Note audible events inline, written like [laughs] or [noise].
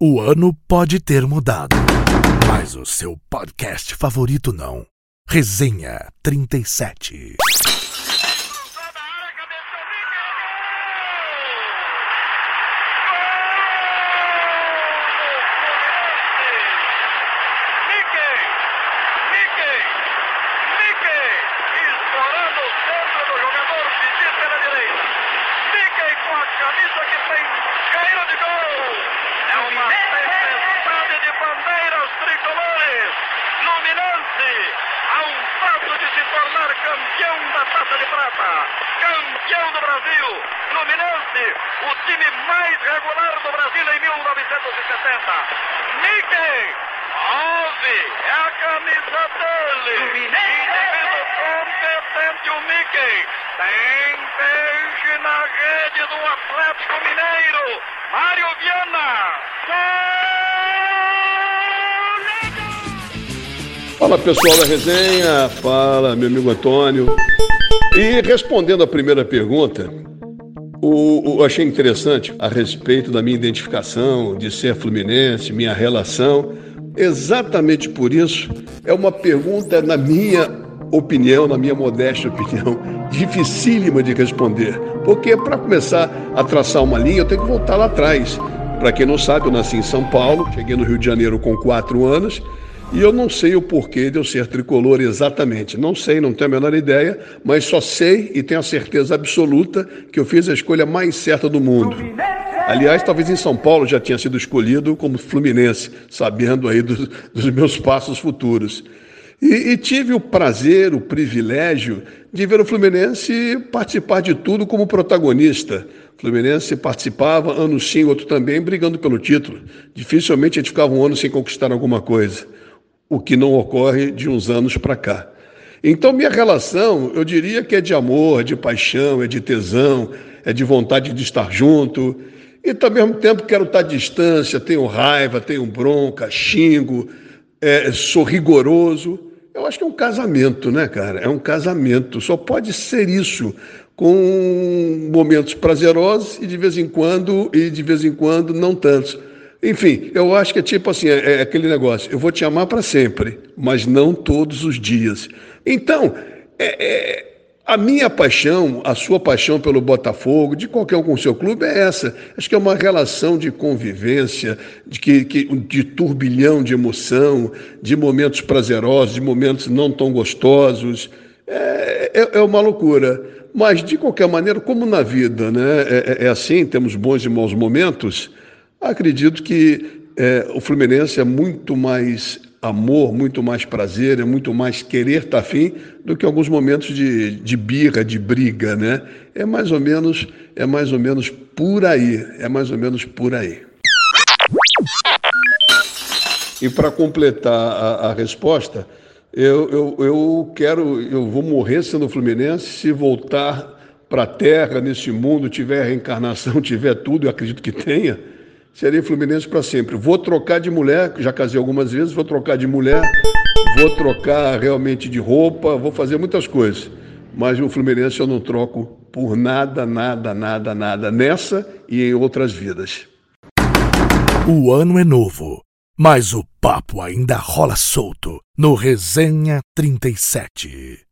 O ano pode ter mudado, mas o seu podcast favorito não. Resenha 37. Mickey! Mickey! Mickey! Estourando o centro do jogador Didi pela direita. Mickey com a camisa que tem cheiro de gol. É uma tempestade de bandeiras tricolores. Luminense, a um passo de se tornar campeão da Taça de Prata. Campeão do Brasil. Luminense, o time mais regular do Brasil em 1970. Mickey! Nove é a camisa dele. Indivíduo competente, o Mickey. Tem peixe na rede do Atlético Mineiro. Mário Viana. Fala pessoal da resenha, fala meu amigo Antônio. E respondendo a primeira pergunta, o, o, achei interessante a respeito da minha identificação, de ser fluminense, minha relação. Exatamente por isso, é uma pergunta, na minha opinião, na minha modesta opinião, [laughs] dificílima de responder. Porque para começar a traçar uma linha, eu tenho que voltar lá atrás. Para quem não sabe, eu nasci em São Paulo, cheguei no Rio de Janeiro com quatro anos e eu não sei o porquê de eu ser tricolor exatamente. Não sei, não tenho a menor ideia, mas só sei e tenho a certeza absoluta que eu fiz a escolha mais certa do mundo. Aliás, talvez em São Paulo já tinha sido escolhido como Fluminense, sabendo aí dos, dos meus passos futuros. E, e, tive o prazer, o privilégio de ver o Fluminense participar de tudo como protagonista. O Fluminense participava, ano sim, outro também, brigando pelo título. Dificilmente a gente ficava um ano sem conquistar alguma coisa, o que não ocorre de uns anos para cá. Então, minha relação, eu diria que é de amor, é de paixão, é de tesão, é de vontade de estar junto. E, ao mesmo tempo, quero estar à distância, tenho raiva, tenho bronca, xingo, é, sou rigoroso. Eu acho que é um casamento, né, cara? É um casamento. Só pode ser isso com momentos prazerosos e de vez em quando e de vez em quando não tantos. Enfim, eu acho que é tipo assim, é, é aquele negócio. Eu vou te amar para sempre, mas não todos os dias. Então, é, é, a minha paixão, a sua paixão pelo Botafogo, de qualquer um com o seu clube, é essa. Acho que é uma relação de convivência, de, que, que, de turbilhão de emoção, de momentos prazerosos, de momentos não tão gostosos. É, é, é uma loucura. Mas, de qualquer maneira, como na vida né, é, é assim, temos bons e maus momentos, acredito que é, o Fluminense é muito mais amor, muito mais prazer, é muito mais querer estar tá afim do que alguns momentos de, de birra, de briga, né? É mais ou menos, é mais ou menos por aí, é mais ou menos por aí. E para completar a, a resposta, eu, eu, eu quero, eu vou morrer sendo fluminense se voltar para a terra, nesse mundo, tiver reencarnação, [laughs] tiver tudo, eu acredito que tenha, serei fluminense para sempre. Vou trocar de mulher, já casei algumas vezes, vou trocar de mulher, vou trocar realmente de roupa, vou fazer muitas coisas. Mas o Fluminense eu não troco por nada, nada, nada, nada, nessa e em outras vidas. O ano é novo, mas o papo ainda rola solto no Resenha 37.